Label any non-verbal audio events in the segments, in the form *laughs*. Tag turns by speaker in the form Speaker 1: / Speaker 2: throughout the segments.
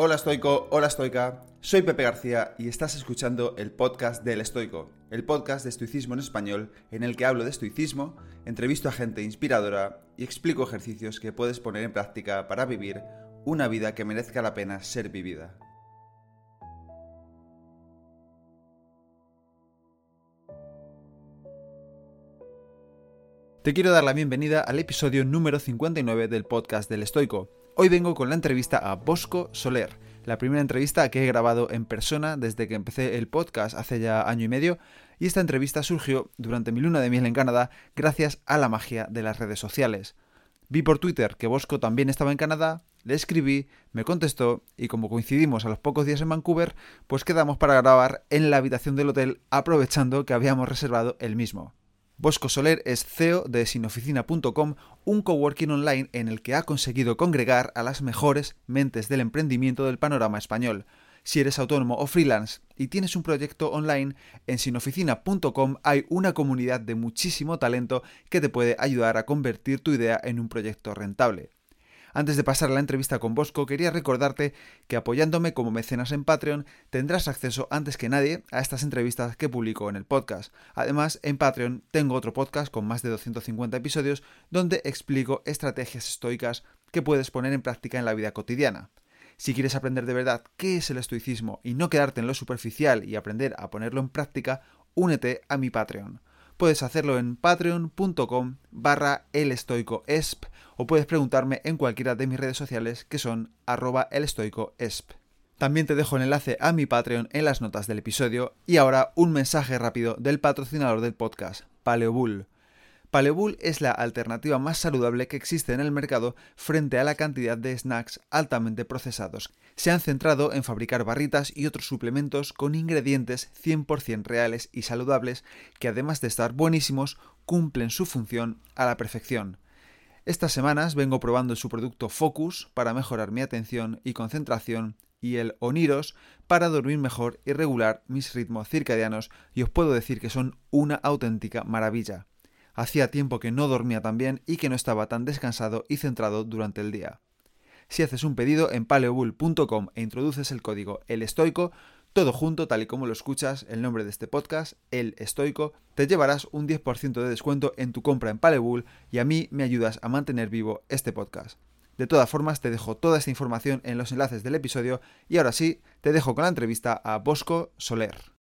Speaker 1: Hola estoico, hola estoica, soy Pepe García y estás escuchando el podcast del estoico, el podcast de estoicismo en español en el que hablo de estoicismo, entrevisto a gente inspiradora y explico ejercicios que puedes poner en práctica para vivir una vida que merezca la pena ser vivida. Te quiero dar la bienvenida al episodio número 59 del podcast del Estoico. Hoy vengo con la entrevista a Bosco Soler, la primera entrevista que he grabado en persona desde que empecé el podcast hace ya año y medio, y esta entrevista surgió durante mi luna de miel en Canadá gracias a la magia de las redes sociales. Vi por Twitter que Bosco también estaba en Canadá, le escribí, me contestó y como coincidimos a los pocos días en Vancouver, pues quedamos para grabar en la habitación del hotel aprovechando que habíamos reservado el mismo. Bosco Soler es CEO de sinoficina.com, un coworking online en el que ha conseguido congregar a las mejores mentes del emprendimiento del panorama español. Si eres autónomo o freelance y tienes un proyecto online, en sinoficina.com hay una comunidad de muchísimo talento que te puede ayudar a convertir tu idea en un proyecto rentable. Antes de pasar a la entrevista con Bosco, quería recordarte que apoyándome como mecenas en Patreon tendrás acceso antes que nadie a estas entrevistas que publico en el podcast. Además, en Patreon tengo otro podcast con más de 250 episodios donde explico estrategias estoicas que puedes poner en práctica en la vida cotidiana. Si quieres aprender de verdad qué es el estoicismo y no quedarte en lo superficial y aprender a ponerlo en práctica, únete a mi Patreon. Puedes hacerlo en patreon.com barra elestoicoesp o puedes preguntarme en cualquiera de mis redes sociales que son arroba elestoicoesp. También te dejo el enlace a mi Patreon en las notas del episodio y ahora un mensaje rápido del patrocinador del podcast, Paleobull. Paleobull es la alternativa más saludable que existe en el mercado frente a la cantidad de snacks altamente procesados. Se han centrado en fabricar barritas y otros suplementos con ingredientes 100% reales y saludables que además de estar buenísimos, cumplen su función a la perfección. Estas semanas vengo probando su producto Focus para mejorar mi atención y concentración y el Oniros para dormir mejor y regular mis ritmos circadianos y os puedo decir que son una auténtica maravilla. Hacía tiempo que no dormía tan bien y que no estaba tan descansado y centrado durante el día. Si haces un pedido en paleobull.com e introduces el código El Estoico, todo junto, tal y como lo escuchas, el nombre de este podcast, El Estoico, te llevarás un 10% de descuento en tu compra en Palebull y a mí me ayudas a mantener vivo este podcast. De todas formas, te dejo toda esta información en los enlaces del episodio y ahora sí, te dejo con la entrevista a Bosco Soler.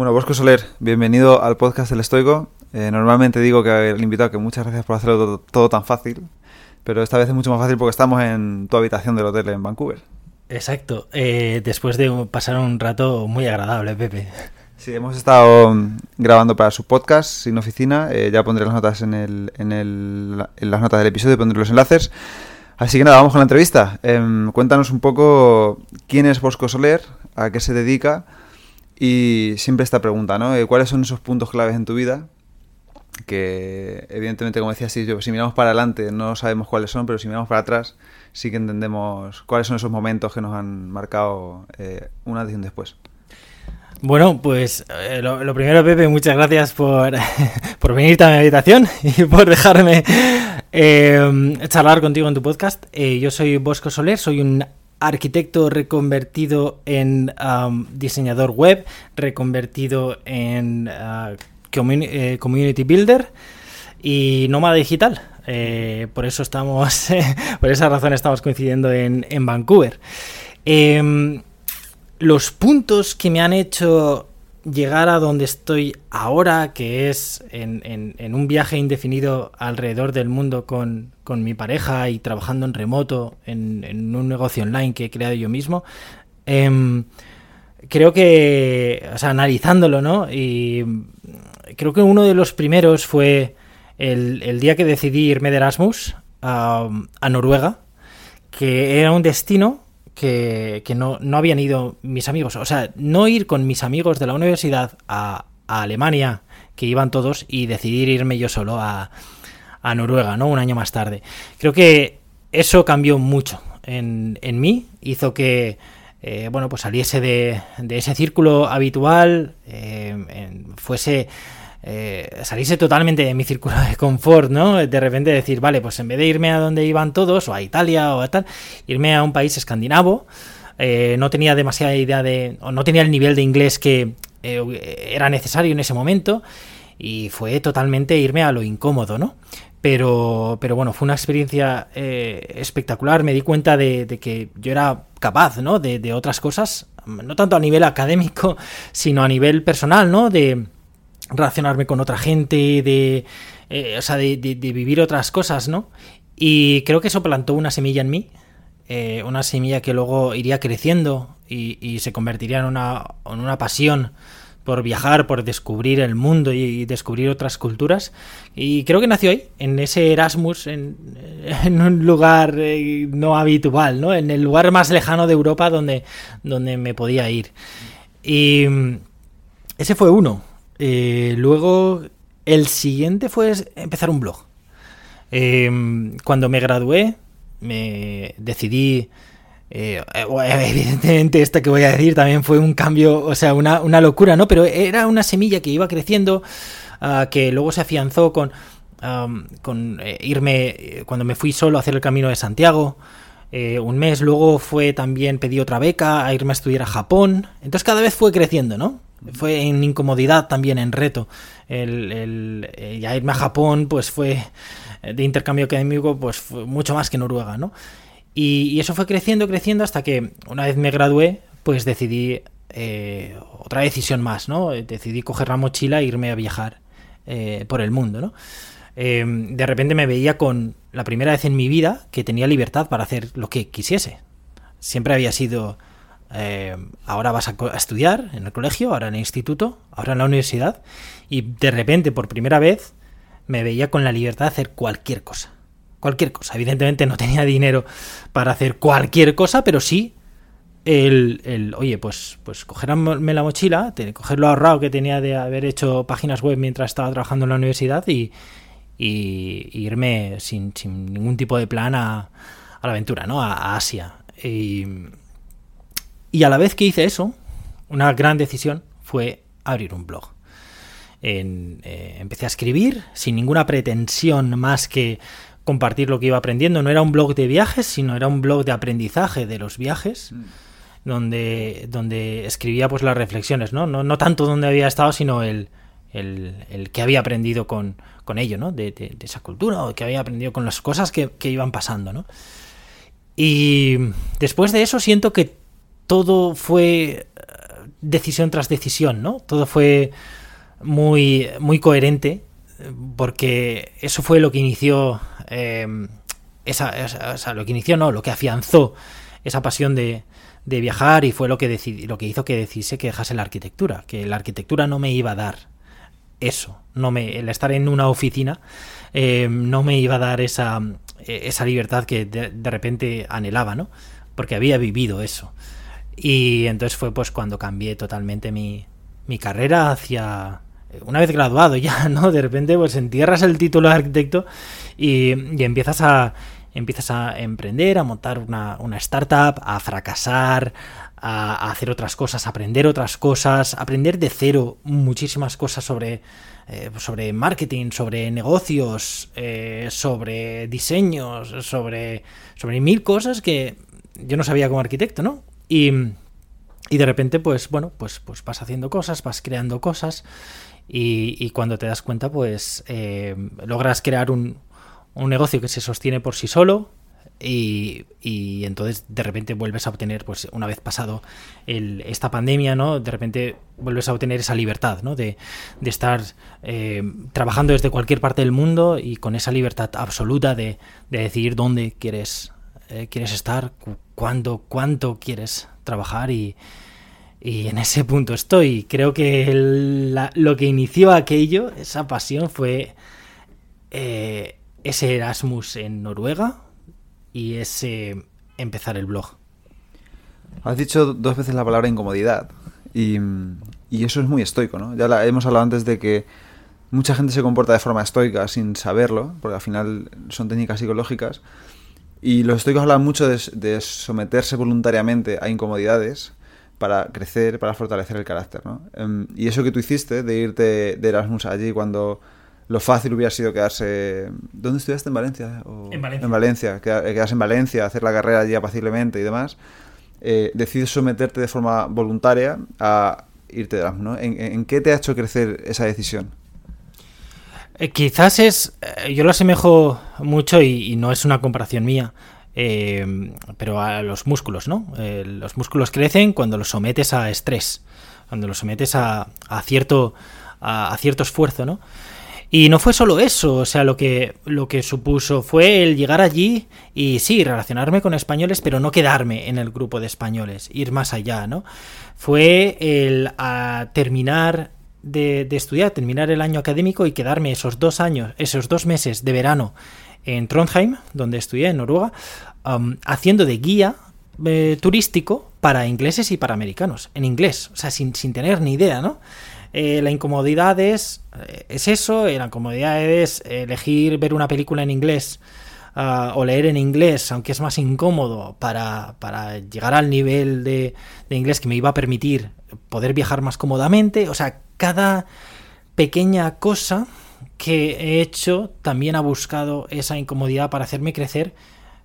Speaker 1: Bueno, Bosco Soler, bienvenido al podcast del Estoico. Eh, normalmente digo que el invitado que muchas gracias por hacerlo todo, todo tan fácil, pero esta vez es mucho más fácil porque estamos en tu habitación del hotel en Vancouver.
Speaker 2: Exacto, eh, después de pasar un rato muy agradable, Pepe.
Speaker 1: Sí, hemos estado mm, grabando para su podcast sin oficina. eh, ya pondré las notas en, el, en, el, en las notas del episodio, pondré los enlaces. Así que nada, vamos con la entrevista. Em, cuéntanos un poco quién es Bosco Soler, a qué se dedica y siempre esta pregunta, ¿no? Eh, ¿Cuáles son esos puntos claves en tu vida? Que evidentemente, como decía, si, si miramos para adelante no sabemos cuáles son, pero si miramos para atrás sí que entendemos cuáles son esos momentos que nos han marcado eh, una antes y un después.
Speaker 2: Bueno, pues eh, lo, primero, Pepe, muchas gracias por, *laughs* por venirte a mi habitación *laughs* y por dejarme eh, charlar contigo en tu podcast. Yo soy Bosco Soler, soy un arquitecto reconvertido en um, diseñador web, reconvertido en uh, community, community builder y nómada digital. Eh, por eso estamos, *laughs* por esa razón estamos coincidiendo en, Vancouver. Eh, los puntos que me han hecho llegar a donde estoy ahora, que es en, un viaje indefinido alrededor del mundo con, mi pareja y trabajando en remoto en, un negocio online que he creado yo mismo, eh, creo que, o sea, analizándolo, ¿no? Y creo que uno de los primeros fue el, el día que decidí irme de Erasmus a, a Noruega, que era un destino que, que no, no, habían ido mis amigos. O sea, no ir con mis amigos de la universidad a, Alemania, que iban todos, y decidir irme yo solo a, a, Noruega, ¿no? Un año más tarde. Creo que eso cambió mucho en, en mí, hizo que, eh, bueno, pues saliese de, de, ese círculo habitual, eh, fuese eh, salirse totalmente de mi círculo de confort, ¿no? De repente decir, vale, pues en vez de irme a donde iban todos, o a Italia o a tal, irme a un país escandinavo, eh, no tenía demasiada idea de, o no tenía el nivel de inglés que eh, era necesario en ese momento, y fue totalmente irme a lo incómodo, ¿no? Pero, pero bueno, fue una experiencia espectacular. Me di cuenta de, que yo era capaz, ¿no? De, de, otras cosas, no tanto a nivel académico, sino a nivel personal, ¿no? De, relacionarme con otra gente, de, eh, o sea, de, vivir otras cosas, ¿no? Y creo que eso plantó una semilla en mí, eh, una semilla que luego iría creciendo y, se convertiría en una, en una pasión por viajar, por descubrir el mundo y, descubrir otras culturas. Y creo que nació ahí, en ese Erasmus, *laughs* en, un lugar eh, no habitual, ¿no? En el lugar más lejano de Europa donde, donde me podía ir. Y mm, ese fue uno. Eh, luego, el siguiente fue empezar un blog. Em, cuando me gradué, me decidí... Eh, evidentemente, esto que voy a decir también fue un cambio, o sea, una, locura, ¿no? Pero era una semilla que iba creciendo, ah, que luego se afianzó con, con eh, irme, cuando me fui solo a hacer el camino de Santiago, un mes, luego fue también, pedí otra beca a irme a estudiar a Japón, entonces cada vez fue creciendo, ¿no? Fue en incomodidad también en reto. El, el, eh, irme a Japón, pues fue eh, de intercambio académico, pues fue mucho más que Noruega, ¿no? Y, eso fue creciendo, creciendo, hasta que una vez me gradué, pues decidí eh, otra decisión más, ¿no? Decidí coger la mochila e irme a viajar por el mundo, ¿no? de repente me veía con la primera vez en mi vida que tenía libertad para hacer lo que quisiese. Siempre había sido eh, ahora vas a, estudiar en el colegio, ahora en el instituto, ahora en la universidad, y de repente, por primera vez, me veía con la libertad de hacer cualquier cosa. Cualquier cosa. Evidentemente no tenía dinero para hacer cualquier cosa, pero sí el, el oye, pues, pues cogerme la mochila, coger lo ahorrado que tenía de haber hecho páginas web mientras estaba trabajando en la universidad y, irme sin, sin, ningún tipo de plan a, a la aventura, ¿no? A, a Asia. Y, y a la vez que hice eso, una gran decisión fue abrir un blog. Eh, empecé a escribir sin ninguna pretensión más que compartir lo que iba aprendiendo. No era un blog de viajes, sino era un blog de aprendizaje de los viajes. Mm. Donde, donde escribía pues las reflexiones, ¿no? No, tanto donde había estado, sino el, el, que había aprendido con, con ello, ¿no? De, esa cultura, o que había aprendido con las cosas que, que iban pasando, ¿no? Y después de eso siento que todo fue eh, decisión tras decisión, ¿no? Todo fue muy, muy coherente, porque eso fue lo que inició, em, esa, lo que inició, no, lo que afianzó esa pasión de, de viajar y fue lo que, lo que hizo que decidiese que dejase la arquitectura, que la arquitectura no me iba a dar eso, no me, el estar en una oficina em, no me iba a dar esa, esa libertad que de, de repente anhelaba, ¿no? Porque había vivido eso. Y entonces fue pues cuando cambié totalmente mi, mi carrera hacia una vez graduado ya, *laughs* ¿no? De repente pues entierras el título de arquitecto y, y empiezas a empiezas a emprender, a montar una, una startup, a fracasar, a, hacer otras cosas, a aprender otras cosas, aprender de cero muchísimas cosas sobre, eh, sobre marketing, sobre negocios, eh, sobre diseños, sobre, sobre mil cosas que yo no sabía como arquitecto, ¿no? Y, de repente, pues bueno, pues, pues vas haciendo cosas, vas creando cosas y, cuando te das cuenta, pues eh, logras crear un, un, negocio que se sostiene por sí solo y, y, entonces de repente vuelves a obtener, pues una vez pasado el, esta pandemia, ¿no? De repente vuelves a obtener esa libertad, ¿no? De, de estar eh, trabajando desde cualquier parte del mundo y con esa libertad absoluta de, de decidir dónde quieres eh, quieres estar, cuándo, cuánto quieres trabajar y, en ese punto estoy. Creo que lo que inició aquello, esa pasión, fue eh, ese Erasmus en Noruega y ese empezar el blog.
Speaker 1: Has dicho dos veces la palabra incomodidad y, y eso es muy estoico, ¿no? Ya la, hemos hablado antes de que mucha gente se comporta de forma estoica sin saberlo, porque al final son técnicas psicológicas. Y los estoicos hablan mucho de, someterse voluntariamente a incomodidades, para crecer, para fortalecer el carácter, ¿no? Em, y eso que tú hiciste de irte de Erasmus allí cuando lo fácil hubiera sido quedarse... ¿Dónde estudiaste? ¿En Valencia?
Speaker 2: En Valencia.
Speaker 1: En Valencia, quedarse en Valencia, hacer la carrera allí apaciblemente y demás. Eh, decides someterte de forma voluntaria a irte de Erasmus, ¿no? ¿En, qué te ha hecho crecer esa decisión?
Speaker 2: Eh, quizás es... Eh, yo lo asemejo mucho y no es una comparación mía eh, pero a los músculos, ¿no? Eh, los músculos crecen cuando los sometes a estrés, cuando los sometes a, cierto, a, cierto esfuerzo, ¿no? Y no fue solo eso, o sea, lo que, lo que supuso fue el llegar allí y sí, relacionarme con españoles, pero no quedarme en el grupo de españoles, ir más allá, ¿no? Fue el terminar de, de, estudiar, terminar el año académico y quedarme esos dos años, esos dos meses de verano en Trondheim, donde estudié, en Noruega, haciendo de guía eh, turístico para ingleses y para americanos, en inglés, o sea, sin, tener ni idea, ¿no? Eh, la incomodidad es, eh, es eso, la incomodidad es elegir ver una película en inglés ah, o leer en inglés, aunque es más incómodo para, llegar al nivel de, de, inglés que me iba a permitir poder viajar más cómodamente. O sea, cada pequeña cosa que he hecho también ha buscado esa incomodidad para hacerme crecer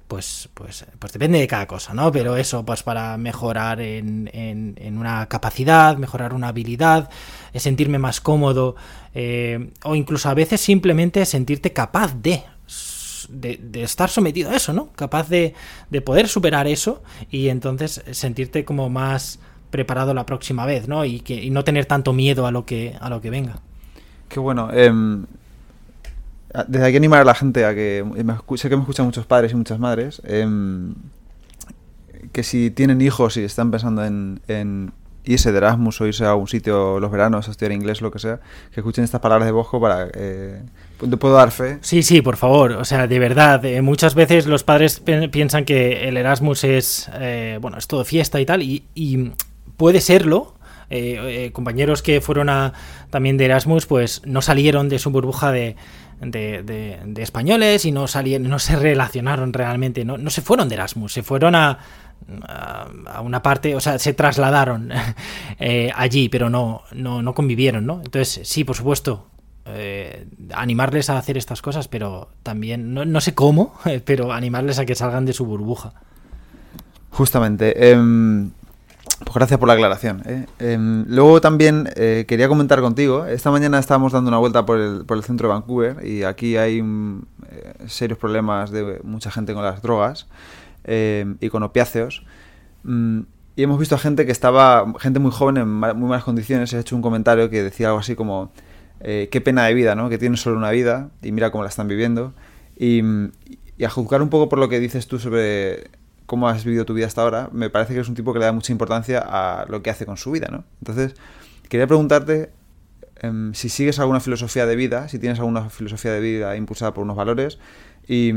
Speaker 2: pues, pues, pues depende de cada cosa, ¿no? Pero eso, pues para mejorar en, en, una capacidad, mejorar una habilidad, sentirme más cómodo, eh, o incluso a veces simplemente sentirte capaz de, de, estar sometido a eso, ¿no? Capaz de, de, poder superar eso y entonces sentirte como más preparado la próxima vez, ¿no? Y, que, y no tener tanto miedo a lo que, a lo que venga.
Speaker 1: Qué bueno. Em, desde aquí animar a la gente a que sé que me escuchan muchos padres y muchas madres em, que si tienen hijos y están pensando en, irse de Erasmus o irse a un sitio los veranos a estudiar inglés lo que sea, que escuchen estas palabras de Bosco para eh, puedo dar fe.
Speaker 2: Sí, sí, por favor. O sea, de verdad, eh, muchas veces los padres piensan que el Erasmus es, eh, bueno, es todo fiesta y tal, y, puede serlo, eh, compañeros que fueron a, también de Erasmus, pues no salieron de su burbuja de, de, españoles y no salieron, no se relacionaron realmente, no, no se fueron de Erasmus, se fueron a, a, una parte, o sea, se trasladaron *laughs* allí, pero no, no, no, convivieron, ¿no? Entonces, sí, por supuesto, eh, animarles a hacer estas cosas, pero también, no, no sé cómo, *laughs* pero animarles a que salgan de su burbuja.
Speaker 1: Justamente. Em, pues gracias por la aclaración. ¿eh? Em, luego también eh, quería comentar contigo, esta mañana estábamos dando una vuelta por el, por el centro de Vancouver y aquí hay mm, serios problemas de mucha gente con las drogas em, y con opiáceos. Mm, y hemos visto a gente que estaba, gente muy joven en muy malas condiciones, he hecho un comentario que decía algo así como, qué pena de vida, ¿no? Que tienen solo una vida y mira cómo la están viviendo. Y, y a juzgar un poco por lo que dices tú sobre cómo has vivido tu vida hasta ahora, me parece que eres un tipo que le da mucha importancia a lo que hace con su vida, ¿no? Entonces, quería preguntarte em, si sigues alguna filosofía de vida, si tienes alguna filosofía de vida impulsada por unos valores y,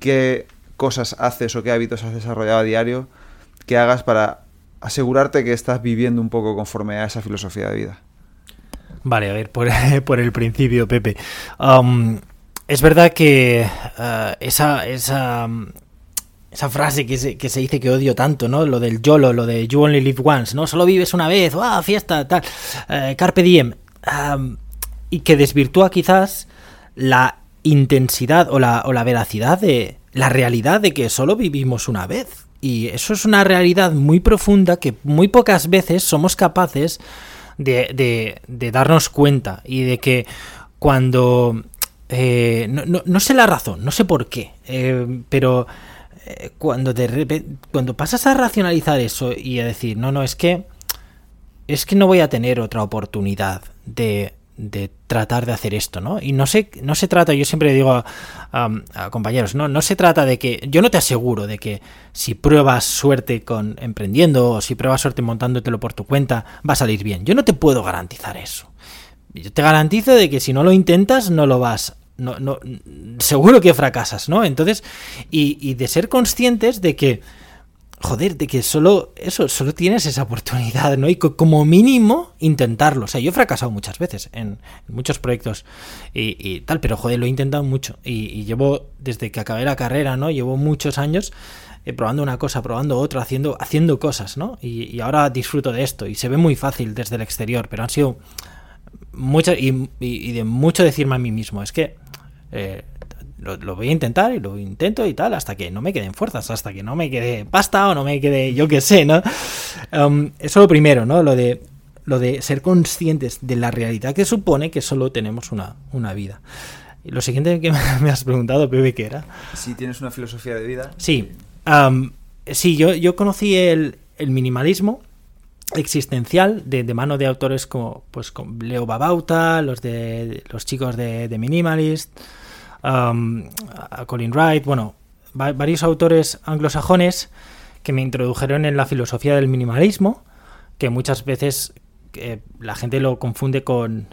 Speaker 1: qué cosas haces o qué hábitos has desarrollado a diario que hagas para asegurarte que estás viviendo un poco conforme a esa filosofía de vida.
Speaker 2: Vale, a ver, por, *laughs* el principio, Pepe. es verdad que uh, esa, esa esa frase que se, que se dice que odio tanto, ¿no? Lo del YOLO, lo de You Only Live Once, ¿no? Solo vives una vez, ¡ah, fiesta, tal! Eh, carpe diem. y que desvirtúa quizás la intensidad o la, o la veracidad de la realidad de que solo vivimos una vez. Y eso es una realidad muy profunda que muy pocas veces somos capaces de, de, darnos cuenta y de que cuando... Eh, no, no, sé la razón, no sé por qué, eh, pero eh, cuando, de cuando pasas a racionalizar eso y a decir, no, no, es que es que no voy a tener otra oportunidad de, de tratar de hacer esto, ¿no? Y no se, no se trata, yo siempre digo a, compañeros, ¿no? No se trata de que, yo no te aseguro de que si pruebas suerte con emprendiendo o si pruebas suerte montándotelo por tu cuenta, va a salir bien. Yo no te puedo garantizar eso. Yo te garantizo de que si no lo intentas, no lo vas no, no, seguro que fracasas, ¿no? Entonces, y, de ser conscientes de que joder, de que solo eso, solo tienes esa oportunidad, ¿no? Y como mínimo intentarlo. O sea, yo he fracasado muchas veces en, muchos proyectos y, tal, pero joder, lo he intentado mucho. Y, llevo, desde que acabé la carrera, ¿no? Llevo muchos años eh, probando una cosa, probando otra, haciendo, haciendo cosas, ¿no? Y, ahora disfruto de esto. Y se ve muy fácil desde el exterior, pero han sido y, de mucho decirme a mí mismo, es que... Eh, lo, voy a intentar y lo intento y tal, hasta que no me queden fuerzas, hasta que no me quede pasta o no me quede yo que sé, ¿no? Um, eso lo primero, ¿no? Lo de, lo de ser conscientes de la realidad que supone que solo tenemos una, una vida. Y lo siguiente que *laughs* me has preguntado, Pepe, ¿qué era?
Speaker 1: Si tienes una filosofía de vida.
Speaker 2: Sí, um, sí yo, yo conocí el, el minimalismo existencial de, de, mano de autores como pues con Leo Babauta, los de los chicos de, de Minimalist, a Colin Wright, bueno, varios autores anglosajones que me introdujeron en la filosofía del minimalismo, que muchas veces eh, la gente lo confunde con,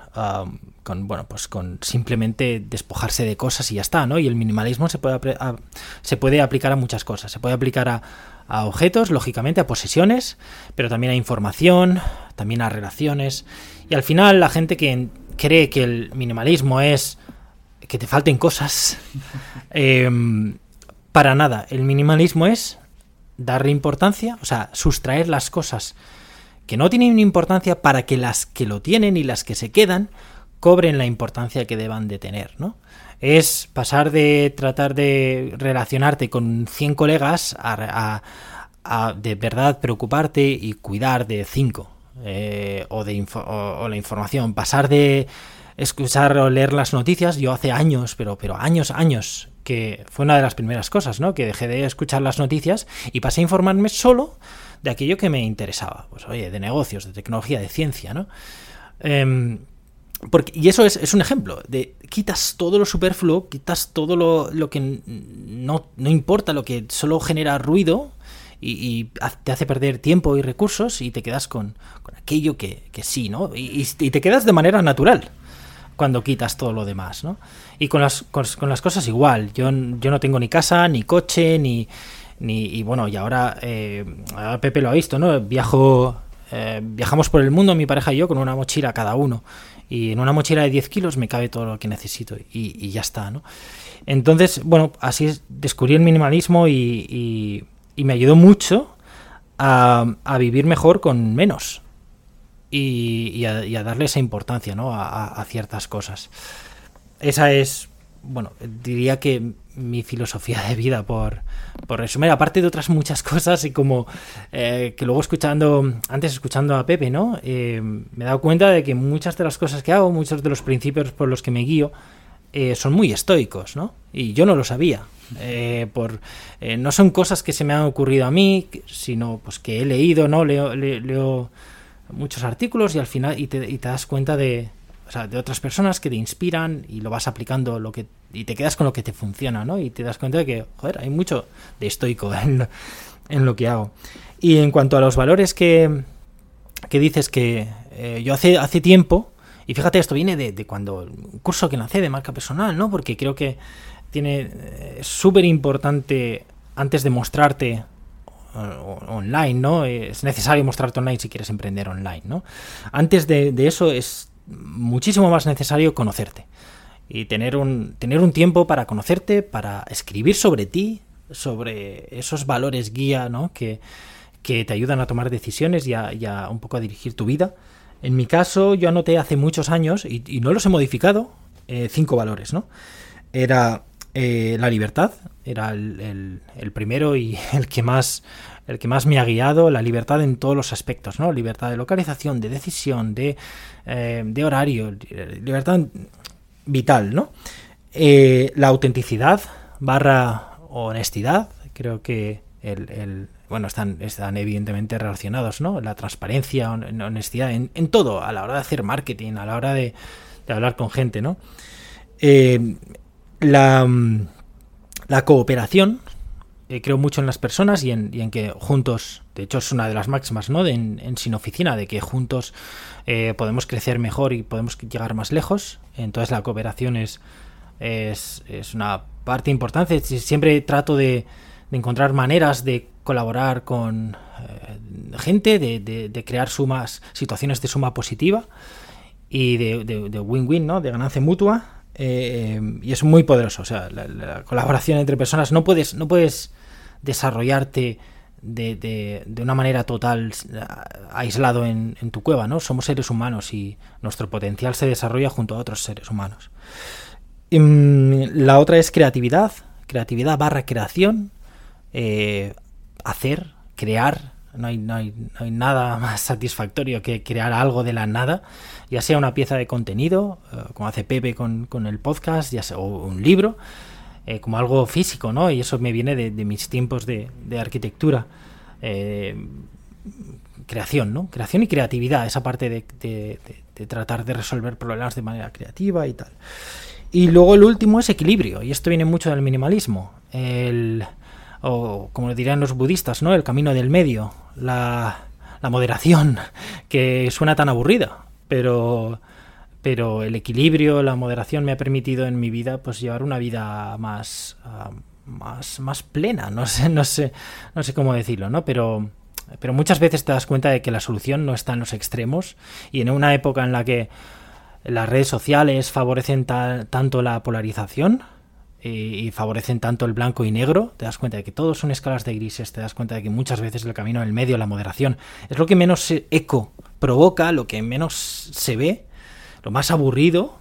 Speaker 2: con, bueno, pues con simplemente despojarse de cosas y ya está, ¿no? Y el minimalismo se puede, se puede aplicar a muchas cosas. Se puede aplicar a, a, objetos, lógicamente, a posesiones, pero también a información, también a relaciones. Y al final la gente que cree que el minimalismo es que te falten cosas. *laughs* Em, para nada. El minimalismo es darle importancia, o sea, sustraer las cosas que no tienen importancia para que las que lo tienen y las que se quedan cobren la importancia que deban de tener, ¿no? Es pasar de tratar de relacionarte con 100 colegas a, de verdad preocuparte y cuidar de 5 eh, o, de o la información, pasar de escuchar o leer las noticias. Yo hace años, pero, pero años, años, que fue una de las primeras cosas, ¿no? Que dejé de escuchar las noticias y pasé a informarme solo de aquello que me interesaba. Pues oye, de negocios, de tecnología, de ciencia, ¿no? Em, porque, y eso es, un ejemplo de quitas todo lo superfluo, quitas todo lo, que no, no, importa, lo que solo genera ruido y, te hace perder tiempo y recursos y te quedas con, aquello que, sí, ¿no? y, te quedas de manera natural cuando quitas todo lo demás, ¿no? Y con las, con, las cosas igual. Yo, yo no tengo ni casa, ni coche, ni... ni y bueno, y ahora, eh, Pepe lo ha visto, ¿no? Viajo... Eh, viajamos por el mundo, mi pareja y yo, con una mochila cada uno. Y en una mochila de 10 kilos me cabe todo lo que necesito y, ya está, ¿no? Entonces, bueno, así es, descubrí el minimalismo y, y, me ayudó mucho a, a, vivir mejor con menos y, a, darle esa importancia ¿no? a, ciertas cosas. Esa es, bueno, diría que mi filosofía de vida, por, por resumir, aparte de otras muchas *laughs* cosas y como eh, que luego escuchando, antes escuchando a Pepe, ¿no? Eh, me he dado cuenta de que muchas de las cosas que hago, muchos de los principios por los que me guío, eh, son muy estoicos, ¿no? Y yo no lo sabía. por, no son cosas que se me han ocurrido a mí, sino pues que he leído, ¿no? Leo, leo muchos artículos y al final y te, das cuenta de, o sea, de otras personas que te inspiran y lo vas aplicando lo que y te quedas con lo que te funciona, ¿no? Y te das cuenta de que, joder, hay mucho de estoico *laughs* en, lo que hago. Y en cuanto a los valores que, que dices que eh, yo hace, hace tiempo, y fíjate, esto viene de, cuando un curso que lancé de marca personal, ¿no? Porque creo que tiene eh, súper importante antes de mostrarte online, ¿no? Es necesario mostrarte online si quieres emprender online, ¿no? Antes de, eso es muchísimo más necesario conocerte y tener un, tener un tiempo para conocerte, para escribir sobre ti, sobre esos valores guía, ¿no? Que, que te ayudan a tomar decisiones y a, un poco a dirigir tu vida. En mi caso, yo anoté hace muchos años, y, no los he modificado, eh, cinco valores, ¿no? Era eh, la libertad era el, primero y *laughs* el que más el que más me ha guiado, la libertad en todos los aspectos, ¿no? Libertad de localización, de decisión, de, eh, horario, libertad vital, ¿no? Eh, la autenticidad barra honestidad, creo que el, bueno, están, están evidentemente relacionados, ¿no? La transparencia, honestidad, en, todo, a la hora de hacer marketing, a la hora de, de hablar con gente, ¿no? la, mm, la cooperación, eh, creo mucho en las personas y en, que juntos, de hecho es una de las máximas, ¿no? en, Sin Oficina, de que juntos eh, podemos crecer mejor y podemos llegar más lejos. Entonces la cooperación es, es, una parte importante. Siempre trato de, encontrar maneras de colaborar con gente, de, crear sumas, situaciones de suma positiva y de win-win, ¿no? De ganancia mutua. Y es muy poderoso. O sea, la, colaboración entre personas no puedes, no puedes desarrollarte de, de, una manera total aislado en, tu cueva, ¿no? Somos seres humanos y nuestro potencial se desarrolla junto a otros seres humanos. Mm, la otra es creatividad, creatividad barra creación, eh, hacer, crear. No hay, no, hay, nada *laughs* más satisfactorio que crear algo de la nada, ya sea una pieza de contenido, eh, como hace Pepe con, con el podcast, ya sea o un libro, eh, como algo físico, ¿no? Y eso me viene de, mis tiempos de, arquitectura. Eh, creación, ¿no? Creación y creatividad, esa parte de, tratar de resolver problemas de manera creativa y tal. Y luego el último es equilibrio, y esto viene mucho del minimalismo. El, o como dirían los budistas, ¿no? El camino del medio, la, la moderación, *laughs* que suena tan aburrida, pero pero el equilibrio, la moderación me ha permitido en mi vida pues llevar una vida más, ah, más, más plena, *laughs* no sé, no sé, no sé cómo decirlo, ¿no? Pero, pero muchas veces te das cuenta de que la solución no está en los extremos y en una época en la que las redes sociales favorecen tanto la polarización y, favorecen tanto el blanco y negro, te das cuenta de que todos son escalas de grises, te das cuenta de que muchas veces el camino en el medio, la moderación, es lo que menos eco provoca, lo que menos se ve lo más aburrido,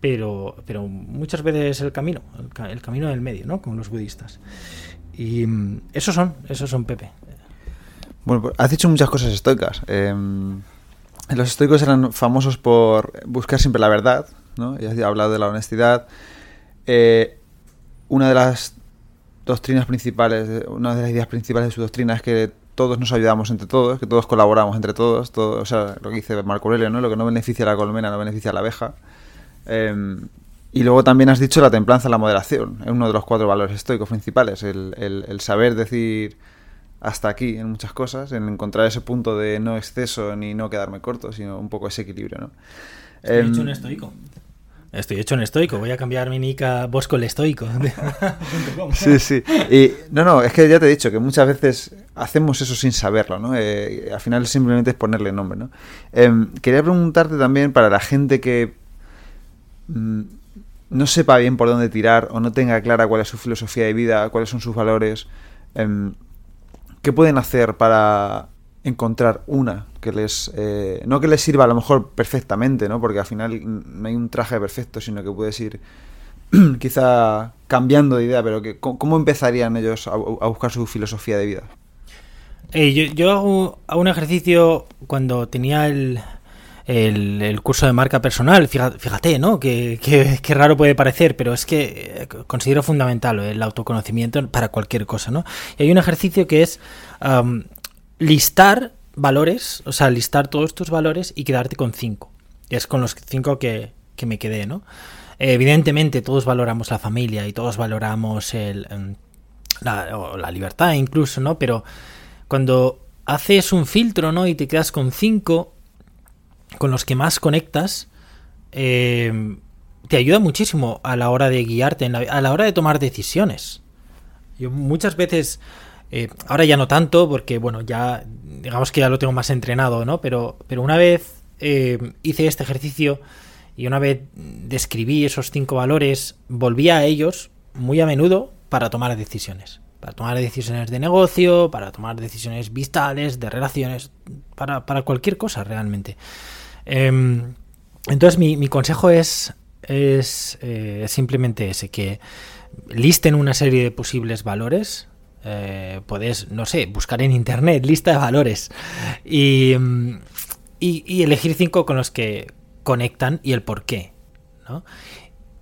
Speaker 2: pero, pero muchas veces el camino, el, camino del medio, ¿no? Como los budistas. Y mm, esos son, esos son Pepe.
Speaker 1: Bueno, pues, has dicho muchas cosas estoicas. Em, los estoicos eran famosos por buscar siempre la verdad, ¿no? Ya has hablado de la honestidad. Eh, una de las doctrinas principales, una de las ideas principales de su doctrina es que todos nos ayudamos entre todos, que todos colaboramos entre todos, todo, o sea, lo que dice Marco Aurelio, ¿no? Lo que no beneficia a la colmena no beneficia a la abeja. Em, y luego también has dicho la templanza, la moderación, es uno de los cuatro valores estoicos principales, el, el, saber decir hasta aquí en muchas cosas, en encontrar ese punto de no exceso ni no quedarme corto, sino un poco ese equilibrio, ¿no?
Speaker 2: Estoy hecho un estoico. Estoy hecho en estoico, voy a cambiar mi nick a Bosco el estoico. *laughs*
Speaker 1: sí, sí. Y no, no, es que ya te he dicho que muchas veces hacemos eso sin saberlo, ¿no? Eh, al final simplemente es ponerle nombre, ¿no? Em, quería preguntarte también para la gente que mm, no sepa bien por dónde tirar o no tenga clara cuál es su filosofía de vida, cuáles son sus valores, em, ¿qué pueden hacer para encontrar una que les eh, no que les sirva a lo mejor perfectamente no porque al final no hay un traje perfecto sino que puedes ir *clears throat* quizá cambiando de idea pero que cómo empezarían ellos a, buscar su filosofía de vida
Speaker 2: eh, yo, hago, un ejercicio cuando tenía el, el, curso de marca personal. Fíjate, no que, que, raro puede parecer pero es que eh, considero fundamental el autoconocimiento para cualquier cosa no y hay un ejercicio que es listar valores, o sea, listar todos tus valores y quedarte con cinco. Es con los cinco que, me quedé, ¿no? evidentemente todos valoramos la familia y todos valoramos el, em, la, la, libertad incluso, ¿no? Pero cuando haces un filtro, ¿no? Y te quedas con cinco con los que más conectas, em, te ayuda muchísimo a la hora de guiarte, a la hora de tomar decisiones. Yo muchas veces eh, ahora ya no tanto, porque bueno, ya digamos que ya lo tengo más entrenado, ¿no? Pero, pero una vez eh, hice este ejercicio y una vez describí esos cinco valores, volví a ellos muy a menudo para tomar decisiones. Para tomar decisiones de negocio, para tomar decisiones vistales, de relaciones, para, cualquier cosa realmente. Em, entonces mi, mi, consejo es, es eh, simplemente ese, que listen una serie de posibles valores, eh, puedes, no sé, buscar en internet lista de valores y, y, elegir cinco con los que conectan y el por qué.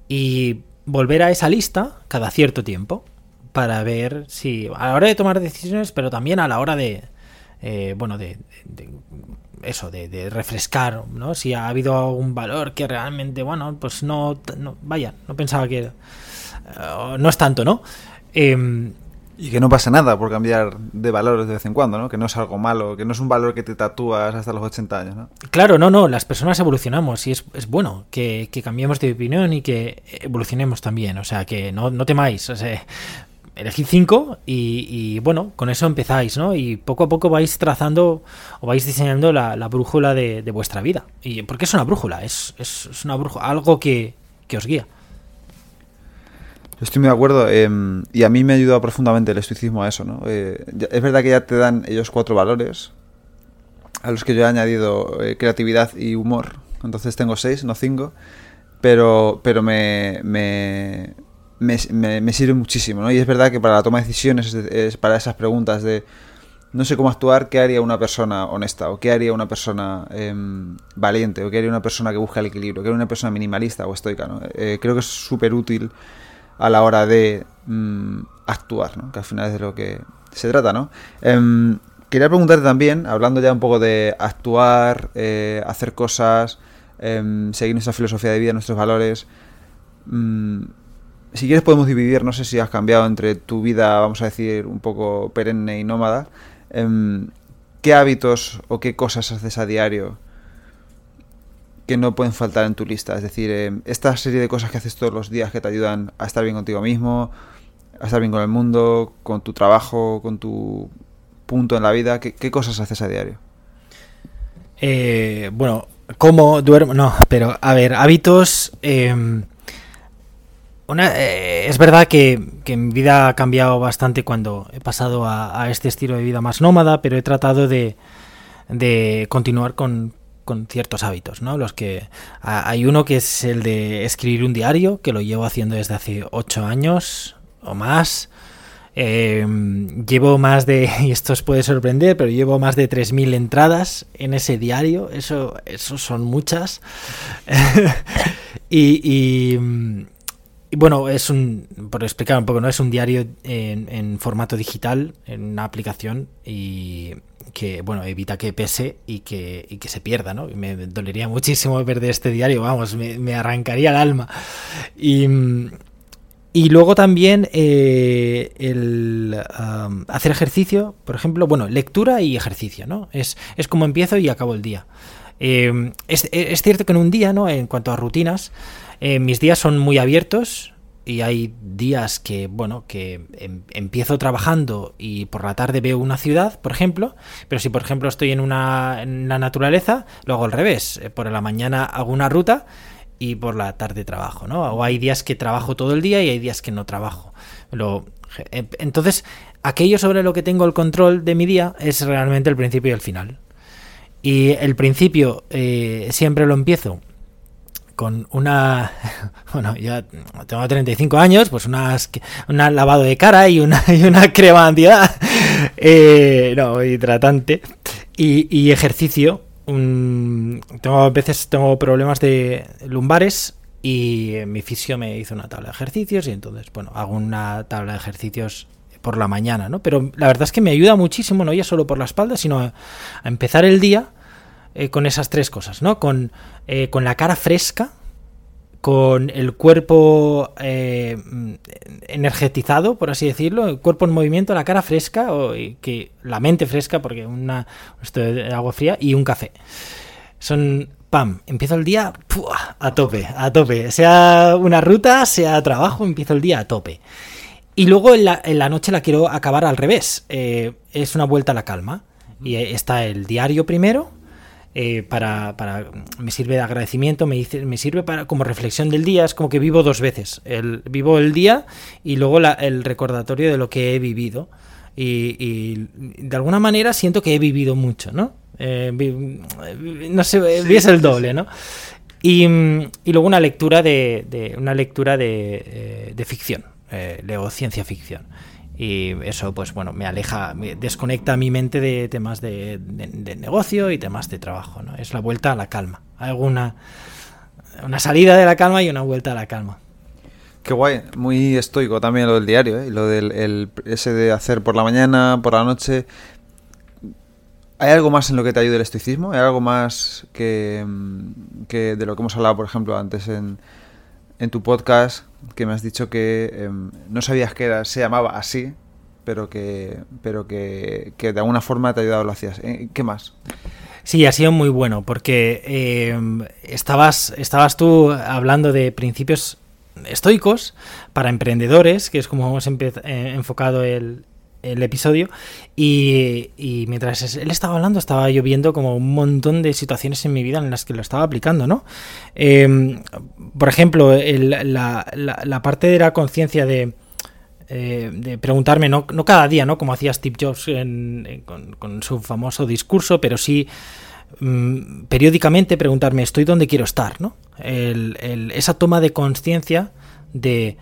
Speaker 2: Y volver a esa lista cada cierto tiempo para ver si a la hora de tomar decisiones, pero también a la hora de, eh, bueno, de, eso, de, refrescar, ¿no? Si ha habido algún valor que realmente, bueno, pues no, vaya, no pensaba que... Eh, no es tanto, ¿no? Em,
Speaker 1: y que no pasa nada por cambiar de valores de vez en cuando, ¿no? Que no es algo malo, que no es un valor que te tatúas hasta los 80 años, ¿no?
Speaker 2: Claro, no, no, las personas evolucionamos y es, es bueno que, cambiemos de opinión y que evolucionemos también, o sea, que no, no temáis, o sea, elegid cinco y, bueno, con eso empezáis, ¿no? Y poco a poco vais trazando o vais diseñando la, brújula de, vuestra vida. Y porque es una brújula, es, es, una brújula, algo que, os guía.
Speaker 1: Estoy muy de acuerdo em, y a mí me ha ayudado profundamente el estoicismo a eso, ¿no? Eh, es verdad que ya te dan ellos cuatro valores a los que yo he añadido eh, creatividad y humor, entonces tengo seis, no cinco, pero, pero me, me, me, sirve muchísimo, ¿no? Y es verdad que para la toma de decisiones, es, para esas preguntas de no sé cómo actuar, ¿qué haría una persona honesta? ¿O qué haría una persona em, valiente? ¿O qué haría una persona que busca el equilibrio? ¿Qué haría una persona minimalista o estoica? ¿no? Eh, creo que es súper útil a la hora de mm, actuar, ¿no? Que al final es de lo que se trata, ¿no? Em, quería preguntarte también, hablando ya un poco de actuar, eh, hacer cosas, em, seguir nuestra filosofía de vida, nuestros valores. Mm, si quieres podemos dividir, no sé si has cambiado entre tu vida, vamos a decir, un poco perenne y nómada. Em, ¿Qué hábitos o qué cosas haces a diario que no pueden faltar en tu lista? Es decir, em, esta serie de cosas que haces todos los días que te ayudan a estar bien contigo mismo, a estar bien con el mundo, con tu trabajo, con tu punto en la vida, ¿qué, cosas haces a diario?
Speaker 2: Eh, bueno, ¿cómo duermo? No, pero a ver, hábitos... Em, eh, es verdad que, mi vida ha cambiado bastante cuando he pasado a, este estilo de vida más nómada, pero he tratado de, continuar con, ciertos hábitos, ¿no? Los que hay uno que es el de escribir un diario, que lo llevo haciendo desde hace ocho años o más. Em, llevo más de, *laughs* y esto os puede sorprender, pero llevo más de 3.000 entradas en ese diario, eso, eso son muchas. *laughs* y bueno, es un, por explicar un poco, ¿no? Es un diario en, formato digital, en una aplicación y que, bueno, evita que pese y que, y que se pierda, ¿no? Me dolería muchísimo perder este diario, vamos, me, arrancaría el alma. Y, y luego también eh, el hacer ejercicio, por ejemplo, bueno, lectura y ejercicio, ¿no? Es, es como empiezo y acabo el día. Eh, es, es, cierto que en un día, ¿no? En cuanto a rutinas, eh, mis días son muy abiertos y hay días que, bueno, que em, empiezo trabajando y por la tarde veo una ciudad, por ejemplo, pero si por ejemplo estoy en, una, en la naturaleza, lo hago al revés. Eh, por la mañana hago una ruta y por la tarde trabajo, ¿no? O hay días que trabajo todo el día y hay días que no trabajo. Em, entonces, aquello sobre lo que tengo el control de mi día es realmente el principio y el final. Y el principio eh, siempre lo empiezo con una, *laughs* bueno, ya tengo 35 años, pues unas, un lavado de cara y una, *laughs* y una crema antiedad, *laughs* eh, no, hidratante, y, y ejercicio. tengo, a veces tengo problemas de lumbares y mi fisio me hizo una tabla de ejercicios y entonces, bueno, hago una tabla de ejercicios por la mañana, ¿no? Pero la verdad es que me ayuda muchísimo, no ya solo por la espalda, sino a empezar el día eh, con esas tres cosas, ¿no? Con, eh, con la cara fresca, con el cuerpo eh, energetizado, por así decirlo, el cuerpo en movimiento, la cara fresca, o, que, la mente fresca, porque una esto de agua fría, y un café. Son, pam, empiezo el día a tope, a tope. Sea una ruta, sea trabajo, empiezo el día a tope. Y luego en la, en la noche la quiero acabar al revés. es una vuelta a la calma. Y está el diario primero, eh, para, para, me sirve de agradecimiento, me, me sirve para como reflexión del día, es como que vivo dos veces, el, vivo el día y luego el recordatorio de lo que he vivido. Y, de alguna manera siento que he vivido mucho, ¿no? Eh, no sé, es el doble, ¿no? Y, y, luego una lectura de, de una lectura de, eh, de ficción, leo ciencia ficción y eso pues bueno me aleja me desconecta mi mente de temas de, negocio y temas de trabajo no es la vuelta a la calma alguna una salida de la calma y una vuelta a la calma
Speaker 1: Qué guay, muy estoico también lo del diario, ¿eh? lo del ese de hacer por la mañana, por la noche. ¿Hay algo más en lo que te ayude el estoicismo? ¿Hay algo más que, que de lo que hemos hablado, por ejemplo, antes en, en tu podcast que me has dicho que em, no sabías que se llamaba así, pero que, pero que, de alguna forma te ha ayudado, lo hacías. Eh, ¿Qué más?
Speaker 2: Sí, ha sido muy bueno, porque em, estabas, estabas tú hablando de principios estoicos para emprendedores, que es como hemos eh, enfocado el, el episodio y, y, mientras él estaba hablando estaba yo viendo como un montón de situaciones en mi vida en las que lo estaba aplicando, ¿no? Eh, por ejemplo, la, la, parte de la conciencia de, eh, de preguntarme, no, no, cada día, ¿no? Como hacía Steve Jobs en, con, con, su famoso discurso, pero sí mmm, periódicamente preguntarme, ¿estoy donde quiero estar? ¿no? El, el, esa toma de conciencia de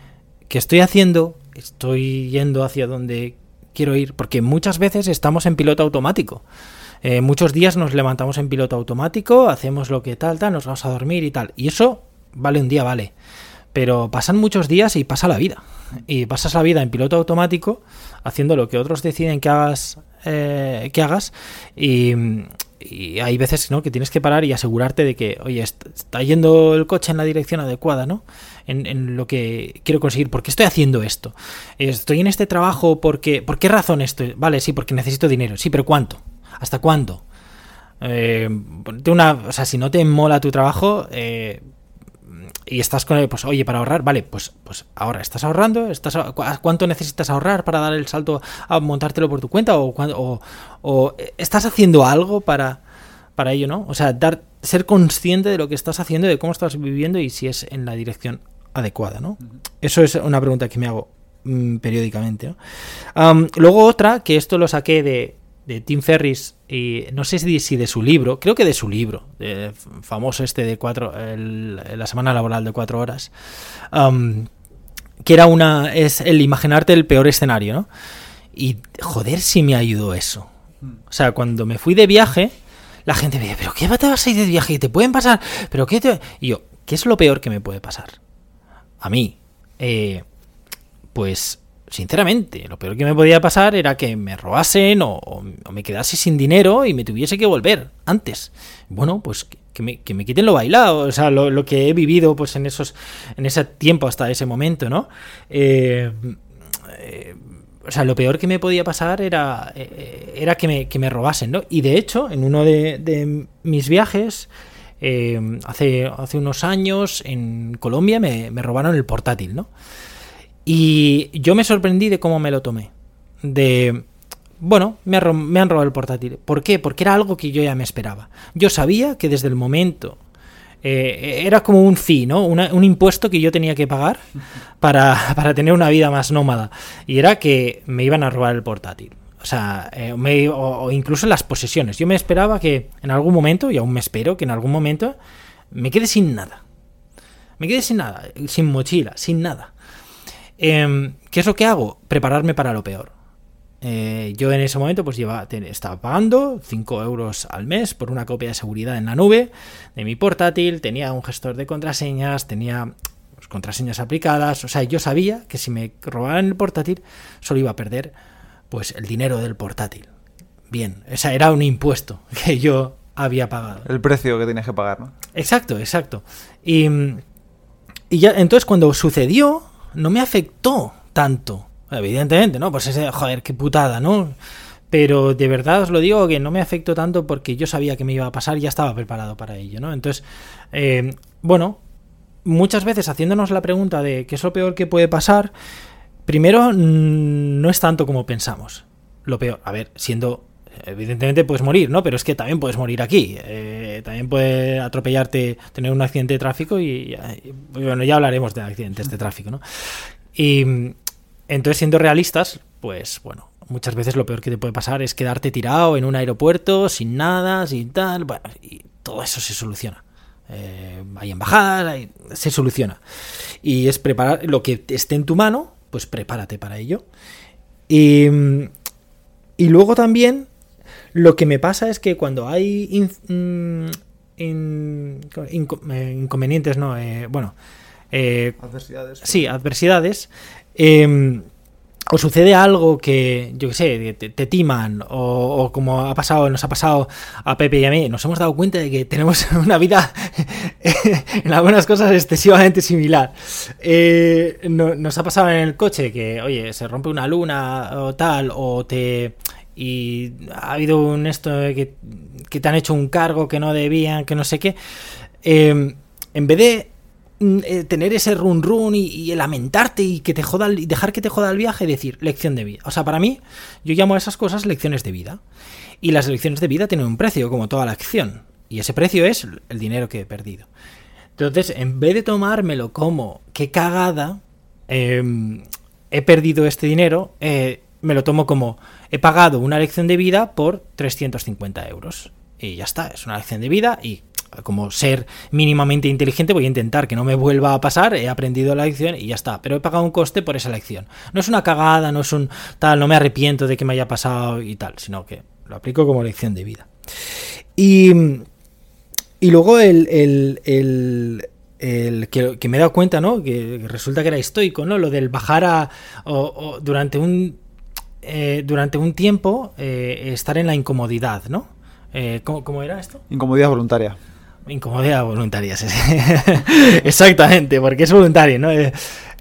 Speaker 2: que estoy haciendo, estoy yendo hacia donde quiero ir, porque muchas veces estamos en piloto automático. Eh, muchos días nos levantamos en piloto automático, hacemos lo que tal, tal, nos vamos a dormir y tal. Y eso vale un día, vale. Pero pasan muchos días y pasa la vida. Y pasas la vida en piloto automático, haciendo lo que otros deciden que hagas, eh, que hagas y, y, hay veces ¿no? que tienes que parar y asegurarte de que, oye, está yendo el coche en la dirección adecuada, ¿no? En, lo que quiero conseguir. ¿Por qué estoy haciendo esto? Estoy en este trabajo porque... ¿Por qué razón estoy? Vale, sí, porque necesito dinero. Sí, pero ¿cuánto? ¿Hasta cuándo? Eh, una, o sea, si no te mola tu trabajo, eh, y estás con él, pues oye, para ahorrar, vale, pues, pues ahora estás ahorrando, estás ¿cuánto necesitas ahorrar para dar el salto a montártelo por tu cuenta? O, o, o estás haciendo algo para, para ello, ¿no? O sea, dar, ser consciente de lo que estás haciendo, de cómo estás viviendo y si es en la dirección adecuada, ¿no? Eso es una pregunta que me hago mmm, periódicamente. ¿no? Um, luego otra, que esto lo saqué de, de Tim Ferris y no sé si, si, de su libro, creo que de su libro, de, famoso este de cuatro, el, la semana laboral de cuatro horas, um, que era una, es el imaginarte el peor escenario, ¿no? Y joder si me ayudó eso. O sea, cuando me fui de viaje, la gente me dice, pero ¿qué te vas a ir de viaje? ¿Te pueden pasar? ¿Pero qué te...? Y yo, ¿qué es lo peor que me puede pasar? A mí, eh, pues sinceramente, lo peor que me podía pasar era que me robasen o, me quedase sin dinero y me tuviese que volver antes. Bueno, pues que me, quiten lo bailado, o sea, lo, que he vivido pues en esos en ese tiempo hasta ese momento, ¿no? Eh, eh, o sea, lo peor que me podía pasar era, eh, era que, me, que me robasen, ¿no? Y de hecho, en uno de, de mis viajes, eh, hace, hace unos años, en Colombia, me, me robaron el portátil, ¿no? Y yo me sorprendí de cómo me lo tomé. De, bueno, me, me, han robado el portátil. ¿Por qué? Porque era algo que yo ya me esperaba. Yo sabía que desde el momento... Eh, era como un fee, ¿no? Una, un impuesto que yo tenía que pagar *laughs* para, para, tener una vida más nómada. Y era que me iban a robar el portátil. O sea, eh, me, o, o incluso las posesiones. Yo me esperaba que en algún momento, y aún me espero, que en algún momento me quede sin nada. Me quede sin nada, sin mochila, sin nada. Eh, ¿Qué es lo que hago? Prepararme para lo peor. Eh, yo en ese momento pues llevaba, te, estaba pagando 5 euros al mes por una copia de seguridad en la nube de mi portátil, tenía un gestor de contraseñas, tenía pues, contraseñas aplicadas, o sea, yo sabía que si me robaban el portátil solo iba a perder pues el dinero del portátil. Bien, ese era un impuesto *laughs* que yo había pagado.
Speaker 1: El precio que tenías que pagar, ¿no?
Speaker 2: Exacto, exacto. Y, y ya entonces cuando sucedió no me afectó tanto. Evidentemente, ¿no? Pues ese, joder, qué putada, ¿no? Pero de verdad os lo digo que no me afectó tanto porque yo sabía que me iba a pasar y ya estaba preparado para ello, ¿no? Entonces, eh, bueno, muchas veces haciéndonos la pregunta de qué es lo peor que puede pasar, primero no es tanto como pensamos. Lo peor, a ver, siendo evidentemente puedes morir, ¿no? Pero es que también puedes morir aquí. Eh, también puede atropellarte, tener un accidente de tráfico y, bueno, ya hablaremos de accidentes de tráfico, ¿no? Y entonces, siendo realistas, pues bueno, muchas veces lo peor que te puede pasar es quedarte tirado en un aeropuerto sin nada, sin tal, bueno, y todo eso se soluciona. Eh, hay embajadas, hay, se soluciona. Y es preparar lo que esté en tu mano, pues prepárate para ello. Y, y luego también lo que me pasa es que cuando hay in, in, in, inconvenientes, no, eh, bueno,
Speaker 1: eh, adversidades.
Speaker 2: Sí, adversidades. Eh, o sucede algo que, yo qué sé, te, te timan, o, o, como ha pasado, nos ha pasado a Pepe y a mí, nos hemos dado cuenta de que tenemos *laughs* una vida en algunas cosas excesivamente similar. Eh, no, nos ha pasado en el coche que, oye, se rompe una luna o tal, o te y ha habido un esto que, te han hecho un cargo que no debían, que no sé qué. Eh, en vez de mm, eh, tener ese run run y, lamentarte y que te joda y dejar que te joda el viaje, decir lección de vida. O sea, para mí, yo llamo a esas cosas lecciones de vida. Y las lecciones de vida tienen un precio, como toda la acción. Y ese precio es el dinero que he perdido. Entonces, en vez de tomármelo como qué cagada, em, he perdido este dinero, eh, me lo tomo como he pagado una lección de vida por 350 euros. Y ya está, es una lección de vida y como ser mínimamente inteligente voy a intentar que no me vuelva a pasar, he aprendido la lección y ya está, pero he pagado un coste por esa lección. No es una cagada, no es un tal, no me arrepiento de que me haya pasado y tal, sino que lo aplico como lección de vida. Y, y luego el, el, el que, me he dado cuenta, ¿no? Que, resulta que era estoico, ¿no? Lo del bajar a. Durante un. Eh, durante un tiempo eh, estar en la incomodidad, ¿no? Eh, ¿cómo, era esto?
Speaker 1: Incomodidad voluntaria.
Speaker 2: Incomodidad voluntaria, sí, *laughs* Exactamente, porque es voluntario, ¿no?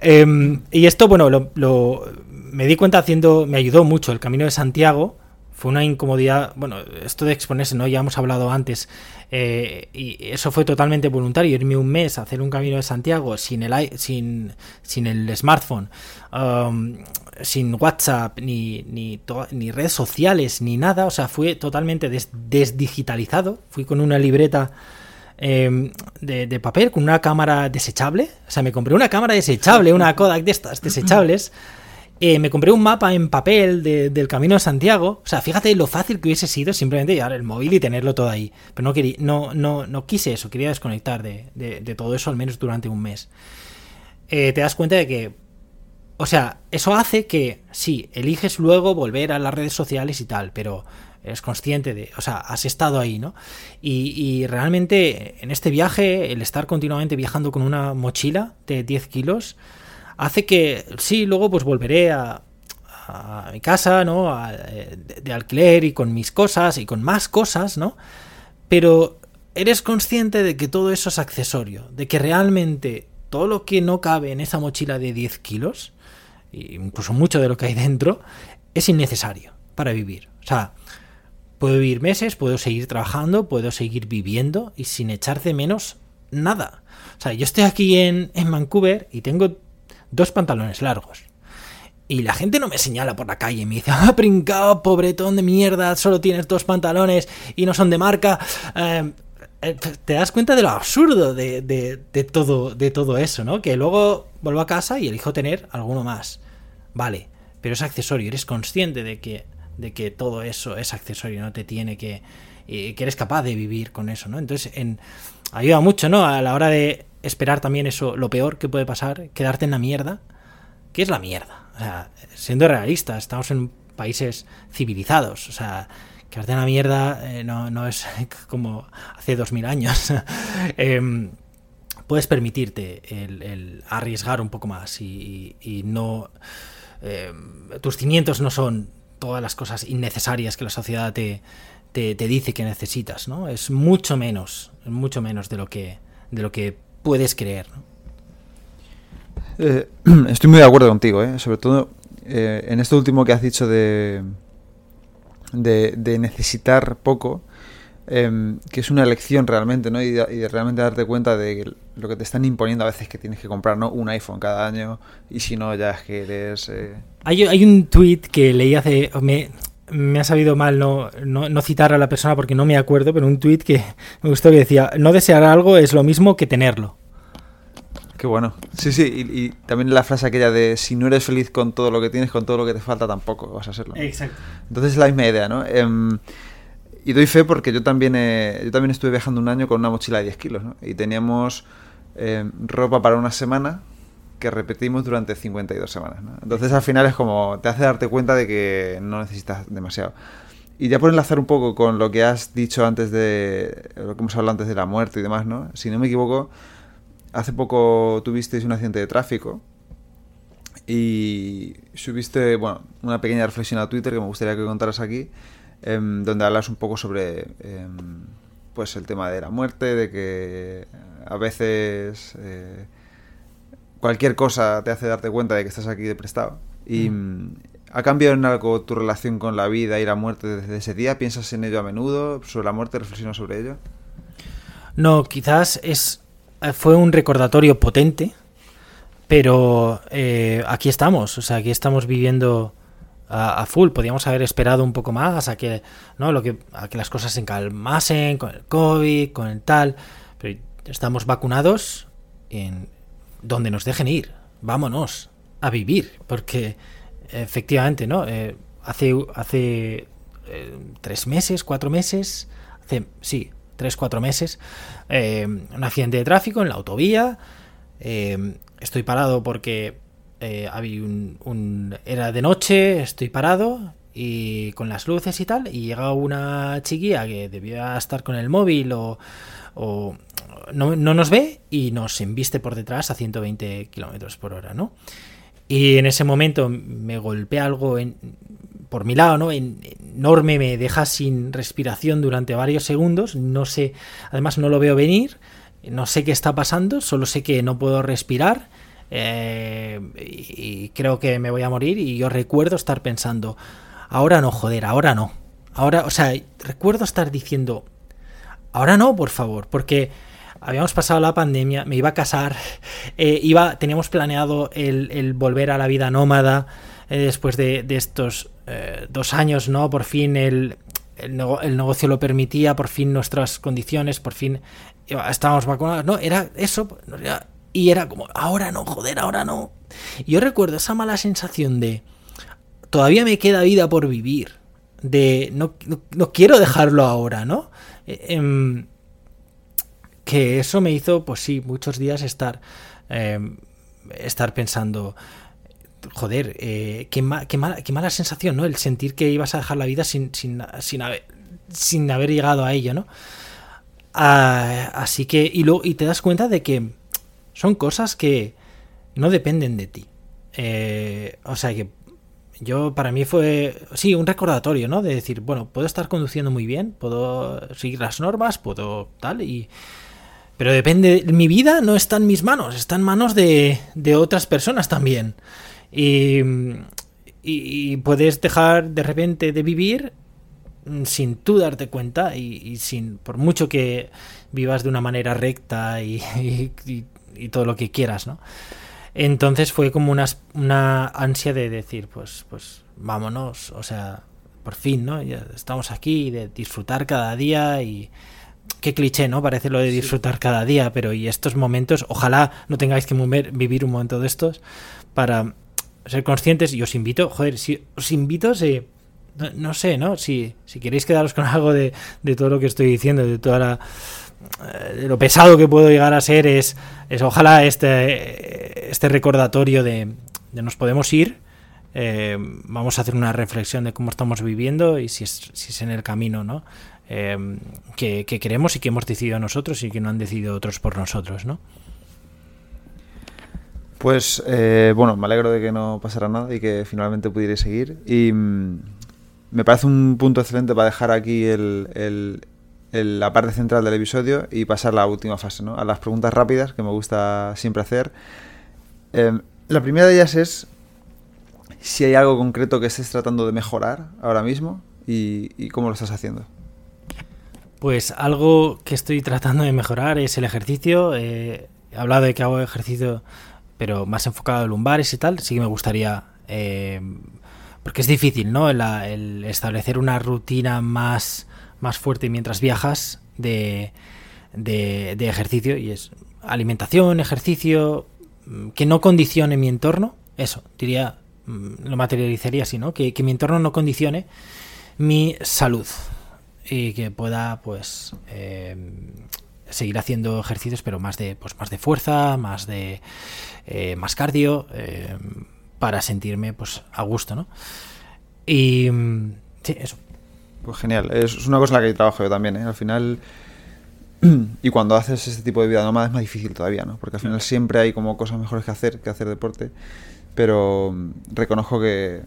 Speaker 2: Em, y esto, bueno, lo, me di cuenta haciendo. Me ayudó mucho el camino de Santiago fue una incomodidad, bueno, esto de exponerse, ¿no? Ya hemos hablado antes, eh, y eso fue totalmente voluntario, irme un mes a hacer un camino de Santiago sin el, sin, sin el smartphone, um, sin WhatsApp, ni, ni, ni, redes sociales, ni nada, o sea, fue totalmente desdigitalizado, fui con una libreta... Em, de, de, papel con una cámara desechable. O sea, me compré una cámara desechable, una Kodak de estas *clears throat* desechables. Eh, me compré un mapa en papel del Camino de Santiago. O sea, fíjate lo fácil que hubiese sido simplemente llevar el móvil y tenerlo todo ahí. Pero no, quería, no, no, no quise eso, quería desconectar de, todo eso al menos durante un mes. Eh, te das cuenta de que, o sea, eso hace que, sí, eliges luego volver a las redes sociales y tal, pero eres consciente de, o sea, has estado ahí, ¿no? Y, y, realmente en este viaje, el estar continuamente viajando con una mochila de 10 kilos, hace que sí, luego pues volveré a, mi casa, ¿no? Eh, de, alquiler y con mis cosas y con más cosas, ¿no? Pero eres consciente de que todo eso es accesorio, de que realmente todo lo que no cabe en esa mochila de 10 kilos, incluso mucho de lo que hay dentro, es innecesario para vivir. O sea, puedo vivir meses, puedo seguir trabajando, puedo seguir viviendo y sin echar de menos nada. O sea, yo estoy aquí en, en Vancouver y tengo dos pantalones largos. Y la gente no me señala por la calle y me dice, ah, brincado, pobretón de mierda, solo tienes dos pantalones y no son de marca. Em, eh, te das cuenta de lo absurdo de, de, todo, de todo eso, ¿no? Que luego vuelvo a casa y elijo tener alguno más. Vale, pero es accesorio, eres consciente de que, de que todo eso es accesorio, no te tiene que... que eres capaz de vivir con eso, ¿no? Entonces, en, ayuda mucho, ¿no? A la hora de esperar también eso, lo peor que puede pasar, quedarte en la mierda. ¿Qué es la mierda? O sea, siendo realistas, estamos en países civilizados. O sea, quedarte en la mierda eh, no, es *laughs* como hace dos mil años. *laughs* Em, puedes permitirte el, arriesgar un poco más y, no... Em, tus cimientos no son todas las cosas innecesarias que la sociedad te, te, dice que necesitas, ¿no? Es mucho menos, mucho menos de lo que, de lo que puedes creer.
Speaker 1: Eh, *clears throat* estoy muy de acuerdo contigo, ¿eh? sobre todo eh, en esto último que has dicho de, de, necesitar poco, em, que es una elección realmente, ¿no? Y de, realmente darte cuenta de lo que te están imponiendo a veces que tienes que comprar, ¿no? Un iPhone cada año y si no ya es que eres...
Speaker 2: Hay, hay, un tweet que leí hace... Me, me ha sabido mal no, no, citar a la persona porque no me acuerdo, pero un tweet que *laughs* me gustó que decía, no desear algo es lo mismo que tenerlo.
Speaker 1: Qué bueno. Sí, sí, y, también la frase aquella de si no eres feliz con todo lo que tienes, con todo lo que te falta, tampoco vas a serlo.
Speaker 2: Exacto.
Speaker 1: Entonces es la misma idea, ¿no? Em, y doy fe porque yo también, yo también estuve viajando un año con una mochila de 10 kilos, ¿no? Y teníamos em, ropa para una semana que repetimos durante 52 semanas. Entonces al final es como te hace darte cuenta de que no necesitas demasiado. Y ya por enlazar un poco con lo que has dicho antes de lo que hemos hablado antes de la muerte y demás, ¿no? Si no me equivoco, hace poco tuvisteis un accidente de tráfico y subiste, bueno, una pequeña reflexión a Twitter que me gustaría que contaras aquí, em, donde hablas un poco sobre em, pues el tema de la muerte, de que a veces eh, cualquier cosa te hace darte cuenta de que estás aquí de prestado. Y mm, ¿Ha cambiado en algo tu relación con la vida y la muerte desde ese día? ¿Piensas en ello a menudo? ¿Sobre la muerte reflexionas sobre ello?
Speaker 2: No, quizás es fue un recordatorio potente, pero eh, aquí estamos, o sea, aquí estamos viviendo a, full. Podríamos haber esperado un poco más a que, ¿no? Lo que, a que las cosas se calmasen con el COVID, con el tal, pero estamos vacunados en donde nos dejen ir. Vámonos a vivir, porque efectivamente, ¿no? Eh, hace hace eh, tres meses, cuatro meses, hace, sí, tres, cuatro meses, eh, un accidente de tráfico en la autovía. estoy parado porque había un, era de noche, estoy parado y con las luces y tal, y llega una chiquilla que debía estar con el móvil o, o no, no, nos ve y nos embiste por detrás a 120 kilómetros por hora, ¿no? Y en ese momento me golpea algo en, por mi lado, ¿no? enorme, me deja sin respiración durante varios segundos. No sé, además no lo veo venir, no sé qué está pasando, solo sé que no puedo respirar. Eh, y creo que me voy a morir. Y yo recuerdo estar pensando, ahora no, joder, ahora no. Ahora, o sea, recuerdo estar diciendo, ahora no, por favor, porque habíamos pasado la pandemia, me iba a casar, eh, iba, teníamos planeado el, volver a la vida nómada eh, después de, estos eh, dos años, ¿no? Por fin el, el, negocio lo permitía, por fin nuestras condiciones, por fin estábamos vacunados, ¿no? Era eso, y era como, ahora no, joder, ahora no. yo recuerdo esa mala sensación de, todavía me queda vida por vivir, de, no, no, quiero dejarlo ahora, ¿no? Em, que eso me hizo, pues sí, muchos días estar, eh, estar pensando, joder, eh, qué, qué, mala, qué, mala, sensación, ¿no? El sentir que ibas a dejar la vida sin, sin, sin haber llegado a ello, ¿no? Ah, así que, y, luego, y te das cuenta de que son cosas que no dependen de ti. Eh, o sea que yo para mí fue, sí, un recordatorio, ¿no? De decir, bueno, puedo estar conduciendo muy bien, puedo seguir las normas, puedo tal, y, pero depende, mi vida no está en mis manos, está en manos de, de otras personas también. Y, y, puedes dejar de repente de vivir sin tú darte cuenta y, sin, por mucho que vivas de una manera recta *laughs* y, todo lo que quieras, ¿no? Entonces fue como una, una ansia de decir, pues, pues vámonos, o sea, por fin, ¿no? Ya estamos aquí, de disfrutar cada día y, qué cliché, ¿no? Parece lo de disfrutar cada día, pero y estos momentos, ojalá no tengáis que vivir un momento de estos para ser conscientes y os invito, joder, si os invito, si, no, sé, ¿no? Si, si queréis quedaros con algo de, de todo lo que estoy diciendo, de toda la eh, lo pesado que puedo llegar a ser es, es ojalá este, este recordatorio de, de nos podemos ir, eh, vamos a hacer una reflexión de cómo estamos viviendo y si es, si es en el camino, ¿no? Em, que, queremos y que hemos decidido nosotros y que no han decidido otros por nosotros, ¿no?
Speaker 1: Pues eh, bueno, me alegro de que no pasara nada y que finalmente pudierais seguir. Y mm, me parece un punto excelente para dejar aquí la parte central del episodio y pasar a la última fase, ¿no? A las preguntas rápidas que me gusta siempre hacer. Em, la primera de ellas es si hay algo concreto que estés tratando de mejorar ahora mismo y cómo lo estás haciendo.
Speaker 2: Pues algo que estoy tratando de mejorar es el ejercicio. Eh, he hablado de que hago ejercicio, pero más enfocado en lumbares y tal. Sí que me gustaría. Eh, porque es difícil, ¿no? El, establecer una rutina más, más fuerte mientras viajas de, de, de, ejercicio. Y es alimentación, ejercicio, mm, que no condicione mi entorno. Eso, diría, mm, lo materializaría así, ¿no? Que, que mi entorno no condicione mi salud y que pueda pues eh, seguir haciendo ejercicios pero más de pues más de fuerza más de eh, más cardio eh, para sentirme pues a gusto no y sí eso.
Speaker 1: Pues genial. Es una cosa en la que trabajo yo también al final *clears throat* y cuando haces este tipo de vida nómada es más difícil todavía no porque al final siempre hay como cosas mejores que hacer que hacer deporte pero mm, reconozco que,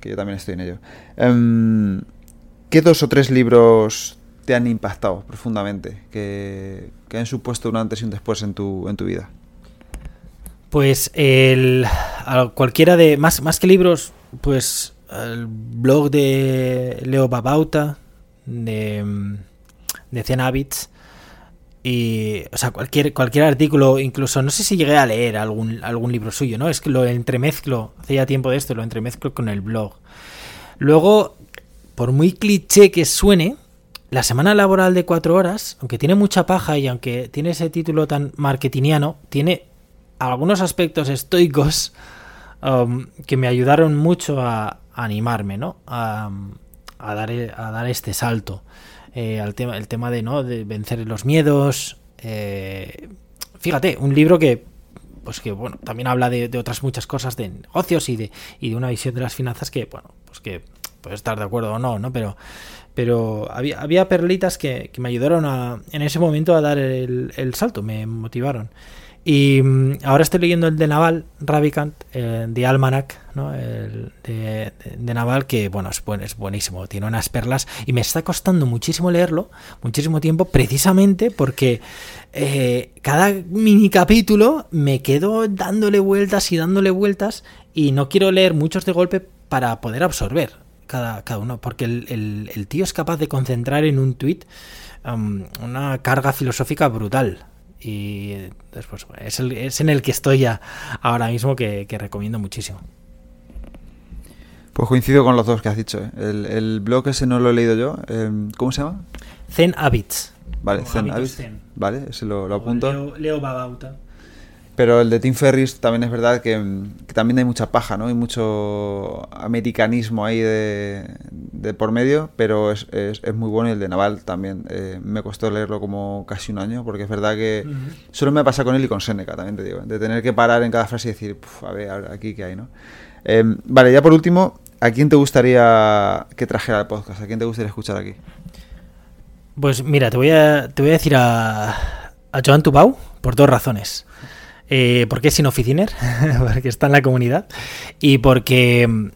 Speaker 1: que yo también estoy en ello. Em, ¿Qué dos o tres libros te han impactado profundamente, que, han supuesto un antes y un después en tu, en tu vida?
Speaker 2: Pues el, cualquiera de, más, más que libros, pues el blog de Leo Babauta, de, de 100 Habits, y, o sea, cualquier, cualquier artículo, incluso, no sé si llegué a leer algún, algún libro suyo, ¿no? Es que lo entremezclo, hace ya tiempo de esto, lo entremezclo con el blog. Luego, por muy cliché que suene, la semana laboral de cuatro horas, aunque tiene mucha paja y aunque tiene ese título tan marketingiano, tiene algunos aspectos estoicos um, que me ayudaron mucho a, animarme, ¿no? A, dar, a dar este salto. Eh, al tema, el tema de, ¿no? de vencer los miedos. Eh, fíjate, un libro que pues que bueno, también habla de, otras muchas cosas de negocios y de, y de una visión de las finanzas que, bueno, pues que puede estar de acuerdo o no, ¿no? Pero, pero había, había perlitas que, me ayudaron a, en ese momento a dar el, salto, me motivaron. Y mm, ahora estoy leyendo el de Naval, Ravikant, eh, de Almanac, ¿no? el de, Naval, que bueno, es, es buenísimo, tiene unas perlas y me está costando muchísimo leerlo, muchísimo tiempo, precisamente porque eh, cada mini capítulo me quedo dándole vueltas y dándole vueltas y no quiero leer muchos de golpe para poder absorber cada, cada uno, porque el, el, tío es capaz de concentrar en un tweet um, una carga filosófica brutal y después es, el, es en el que estoy ya ahora mismo que, recomiendo muchísimo.
Speaker 1: Pues coincido con los dos que has dicho. ¿eh? El, blog ese no lo he leído yo. Em, ¿Cómo se llama?
Speaker 2: Zen Habits.
Speaker 1: Vale, Zen Habits. Vale, ese lo, lo apunto.
Speaker 2: Leo, Leo Babauta.
Speaker 1: Pero el de Tim Ferris también es verdad que, también hay mucha paja, ¿no? Hay mucho americanismo ahí de, por medio, pero es, es, muy bueno y el de Naval también. Eh, me costó leerlo como casi un año, porque es verdad que solo me pasa con él y con Seneca, también te digo, de tener que parar en cada frase y decir, a ver, aquí qué hay, ¿no? Em, vale, ya por último, ¿a quién te gustaría que trajera el podcast? ¿A quién te gustaría escuchar aquí?
Speaker 2: Pues mira, te voy a, te voy a decir a, a Joan Tubau por dos razones. Eh, porque es sin oficiner, *laughs* porque está en la comunidad. Y porque,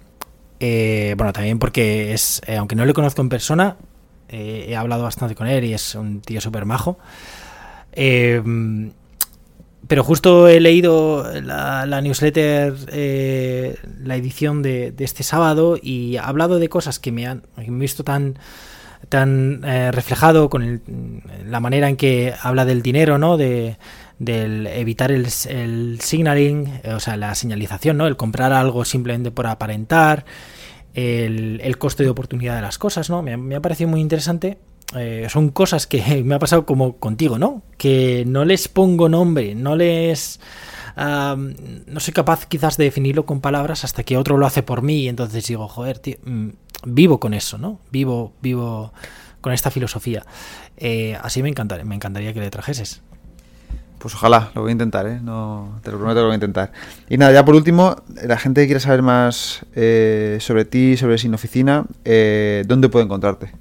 Speaker 2: eh, bueno, también porque es, eh, aunque no le conozco en persona, he hablado bastante con él y es un tío súper majo. pero justo he leído la, newsletter, la edición de, este sábado y ha hablado de cosas que me han, visto tan tan reflejado con la manera en que habla del dinero, ¿no? De, del evitar el, signaling, o sea, la señalización, ¿no? El comprar algo simplemente por aparentar, el, el coste de oportunidad de las cosas, ¿no? Me, ha parecido muy interesante. Eh, son cosas que *laughs* me ha pasado como contigo, ¿no? Que no les pongo nombre, no les... no soy capaz quizás de definirlo con palabras hasta que otro lo hace por mí y entonces digo, joder, tío, mm, vivo con eso, ¿no? Vivo, vivo con esta filosofía. Eh, así me encantaría, me encantaría que le trajeses.
Speaker 1: Pues ojalá, lo voy a intentar, ¿eh? No, te lo prometo que lo voy a intentar. Y nada, ya por último, la gente que quiere saber más eh, sobre ti, sobre Sin Oficina, eh, ¿dónde puede encontrarte?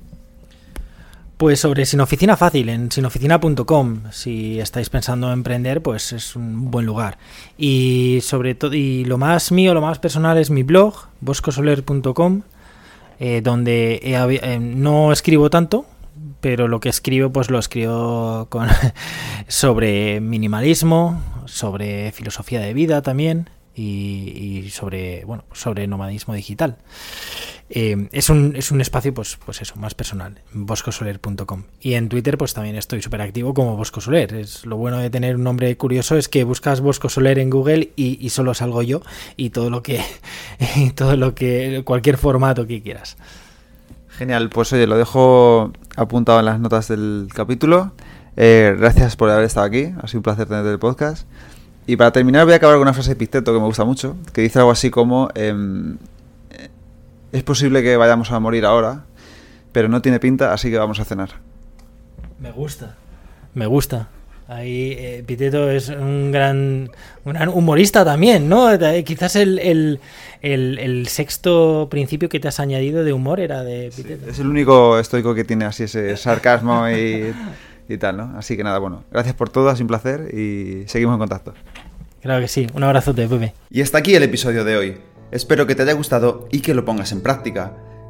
Speaker 2: Pues sobre Sin Oficina fácil, en sinoficina.com. Si estáis pensando en emprender, pues es un buen lugar. Y sobre todo, y lo más mío, lo más personal es mi blog, boscosoler.com, eh, donde no escribo tanto, pero lo que escribo pues lo escribo *laughs* sobre minimalismo, sobre filosofía de vida también y, sobre bueno sobre nomadismo digital. Eh, es, un, es un espacio pues pues eso más personal boscosoler.com y en Twitter pues también estoy súper activo como Bosco Soler es lo bueno de tener un nombre curioso es que buscas Bosco Soler en Google y, solo salgo yo y todo lo que *laughs* todo lo que cualquier formato que quieras
Speaker 1: Genial, pues oye, lo dejo apuntado en las notas del capítulo. Eh, gracias por haber estado aquí, ha sido un placer tenerte el podcast. Y para terminar voy a acabar con una frase de Pisteto que me gusta mucho, que dice algo así como, em, es posible que vayamos a morir ahora, pero no tiene pinta, así que vamos a cenar.
Speaker 2: Me gusta, me gusta. Ahí eh, Piteto es un gran, un gran humorista también, ¿no? Quizás el, sexto principio que te has añadido de humor era de Piteto.
Speaker 1: es el único estoico que tiene así ese sarcasmo y, y, tal, ¿no? Así que nada, bueno, gracias por todo, ha sido un placer y seguimos en contacto.
Speaker 2: Claro que sí, un abrazote, Pepe.
Speaker 1: Y hasta aquí el episodio de hoy. Espero que te haya gustado y que lo pongas en práctica.